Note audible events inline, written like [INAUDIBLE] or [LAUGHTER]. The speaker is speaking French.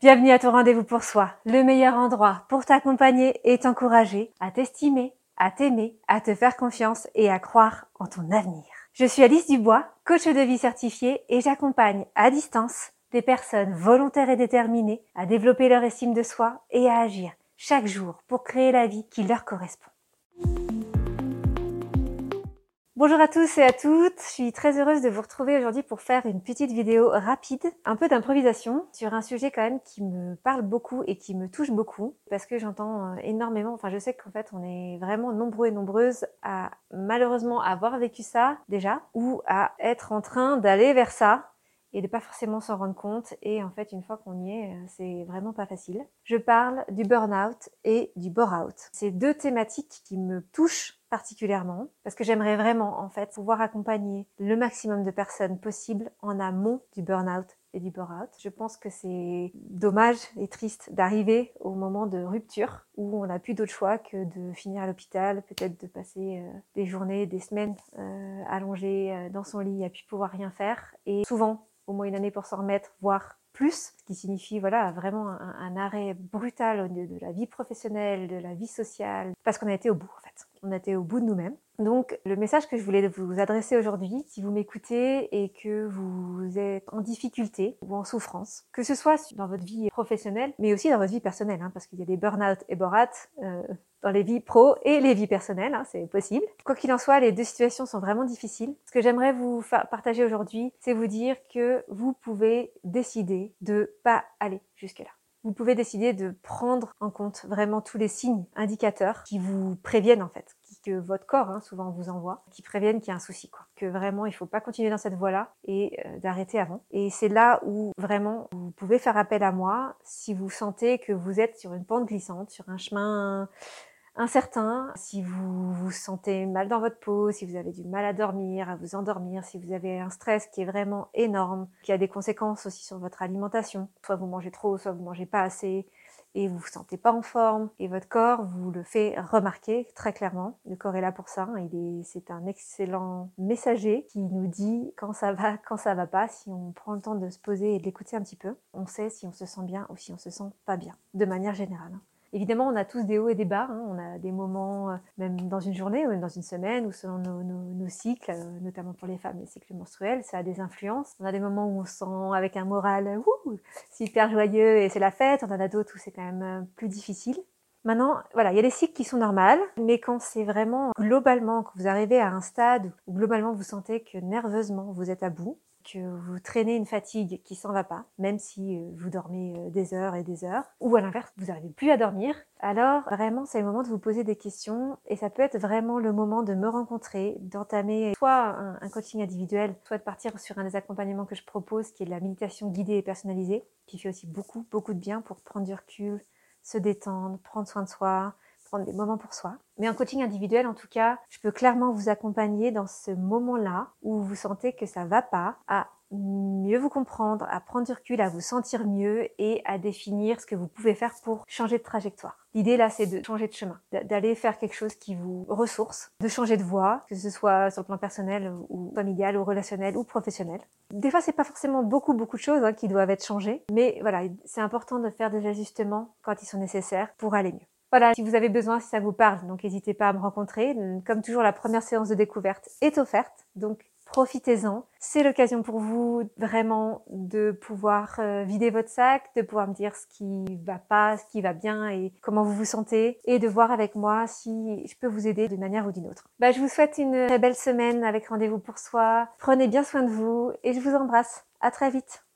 Bienvenue à ton rendez-vous pour soi, le meilleur endroit pour t'accompagner et t'encourager à t'estimer, à t'aimer, à te faire confiance et à croire en ton avenir. Je suis Alice Dubois, coach de vie certifiée et j'accompagne à distance des personnes volontaires et déterminées à développer leur estime de soi et à agir chaque jour pour créer la vie qui leur correspond. Bonjour à tous et à toutes, je suis très heureuse de vous retrouver aujourd'hui pour faire une petite vidéo rapide, un peu d'improvisation sur un sujet quand même qui me parle beaucoup et qui me touche beaucoup parce que j'entends euh, énormément, enfin je sais qu'en fait on est vraiment nombreux et nombreuses à malheureusement avoir vécu ça déjà ou à être en train d'aller vers ça et de pas forcément s'en rendre compte. Et en fait, une fois qu'on y est, euh, c'est vraiment pas facile. Je parle du burn-out et du bore-out. C'est deux thématiques qui me touchent particulièrement parce que j'aimerais vraiment en fait pouvoir accompagner le maximum de personnes possible en amont du burn-out et du bore-out. Je pense que c'est dommage et triste d'arriver au moment de rupture où on n'a plus d'autre choix que de finir à l'hôpital, peut-être de passer euh, des journées, des semaines euh, allongées euh, dans son lit à plus pouvoir rien faire et souvent au moins une année pour s'en remettre, voire qui signifie voilà vraiment un, arrêt brutal de la vie professionnelle, de la vie sociale, parce qu'on a été au bout en fait on était au bout de nous-mêmes. Donc le message que je voulais vous adresser aujourd'hui, si vous m'écoutez et que vous êtes en difficulté ou en souffrance, que ce soit dans votre vie professionnelle, mais aussi dans votre vie personnelle, hein, parce qu'il y a des burn-out et borat euh, dans les vies pro et les vies personnelles, hein, c'est possible. Quoi qu'il en soit, les deux situations sont vraiment difficiles. Ce que j'aimerais vous partager aujourd'hui, c'est vous dire que vous pouvez décider de pas aller jusque-là vous pouvez décider de prendre en compte vraiment tous les signes indicateurs qui vous préviennent en fait, que votre corps hein, souvent vous envoie, qui préviennent qu'il y a un souci, quoi. que vraiment il faut pas continuer dans cette voie-là et euh, d'arrêter avant. Et c'est là où vraiment vous pouvez faire appel à moi si vous sentez que vous êtes sur une pente glissante, sur un chemin incertain, si vous vous sentez mal dans votre peau, si vous avez du mal à dormir, à vous endormir, si vous avez un stress qui est vraiment énorme, qui a des conséquences aussi sur votre alimentation, soit vous mangez trop, soit vous mangez pas assez, et vous vous sentez pas en forme, et votre corps vous le fait remarquer très clairement. Le corps est là pour ça, hein. il est, c'est un excellent messager qui nous dit quand ça va, [LAUGHS] quand ça va pas, si on prend le temps de se poser et de l'écouter un petit peu, on sait si on se sent bien ou si on se sent pas bien, de manière générale. Évidemment, on a tous des hauts et des bas. Hein. On a des moments, euh, même dans une journée ou même dans une semaine, ou selon nos, cycles, euh, notamment pour les femmes, les cycles menstruels, ça a des influences. On a des moments où on se sent avec un moral super joyeux et c'est la fête. On en a d'autres où c'est quand même euh, plus difficile. Maintenant, voilà, il y a des cycles qui sont normales, mais quand c'est vraiment globalement, quand vous arrivez à un stade où globalement vous sentez que nerveusement vous êtes à bout, que vous traînez une fatigue qui s'en va pas, même si euh, vous dormez euh, des heures et des heures, ou à l'inverse, vous n'arrivez plus à dormir, alors vraiment c'est le moment de vous poser des questions et ça peut être vraiment le moment de me rencontrer, d'entamer soit un, coaching individuel, soit de partir sur un des accompagnements que je propose qui est de la méditation guidée et personnalisée, qui fait aussi beaucoup, beaucoup de bien pour prendre du recul, se détendre, prendre soin de soi, prendre des moments pour soi. Mais en coaching individuel, en tout cas, je peux clairement vous accompagner dans ce moment-là où vous sentez que ça va pas, à mieux vous comprendre, à prendre du recul, à vous sentir mieux et à définir ce que vous pouvez faire pour changer de trajectoire. L'idée là, c'est de changer de chemin, d'aller faire quelque chose qui vous ressource, de changer de voie, que ce soit sur le plan personnel ou familial ou relationnel ou professionnel. Des fois, c'est pas forcément beaucoup beaucoup de choses hein, qui doivent être changées, mais voilà, c'est important de faire des ajustements quand ils sont nécessaires pour aller mieux. Voilà, si vous avez besoin, si ça vous parle, donc n'hésitez pas à me rencontrer. Comme toujours, la première séance de découverte est offerte, donc profitez-en. C'est l'occasion pour vous vraiment de pouvoir euh, vider votre sac, de pouvoir me dire ce qui va pas, ce qui va bien et comment vous vous sentez et de voir avec moi si je peux vous aider d'une manière ou d'une autre. Bah, je vous souhaite une très belle semaine avec rendez-vous pour soi. Prenez bien soin de vous et je vous embrasse. À très vite.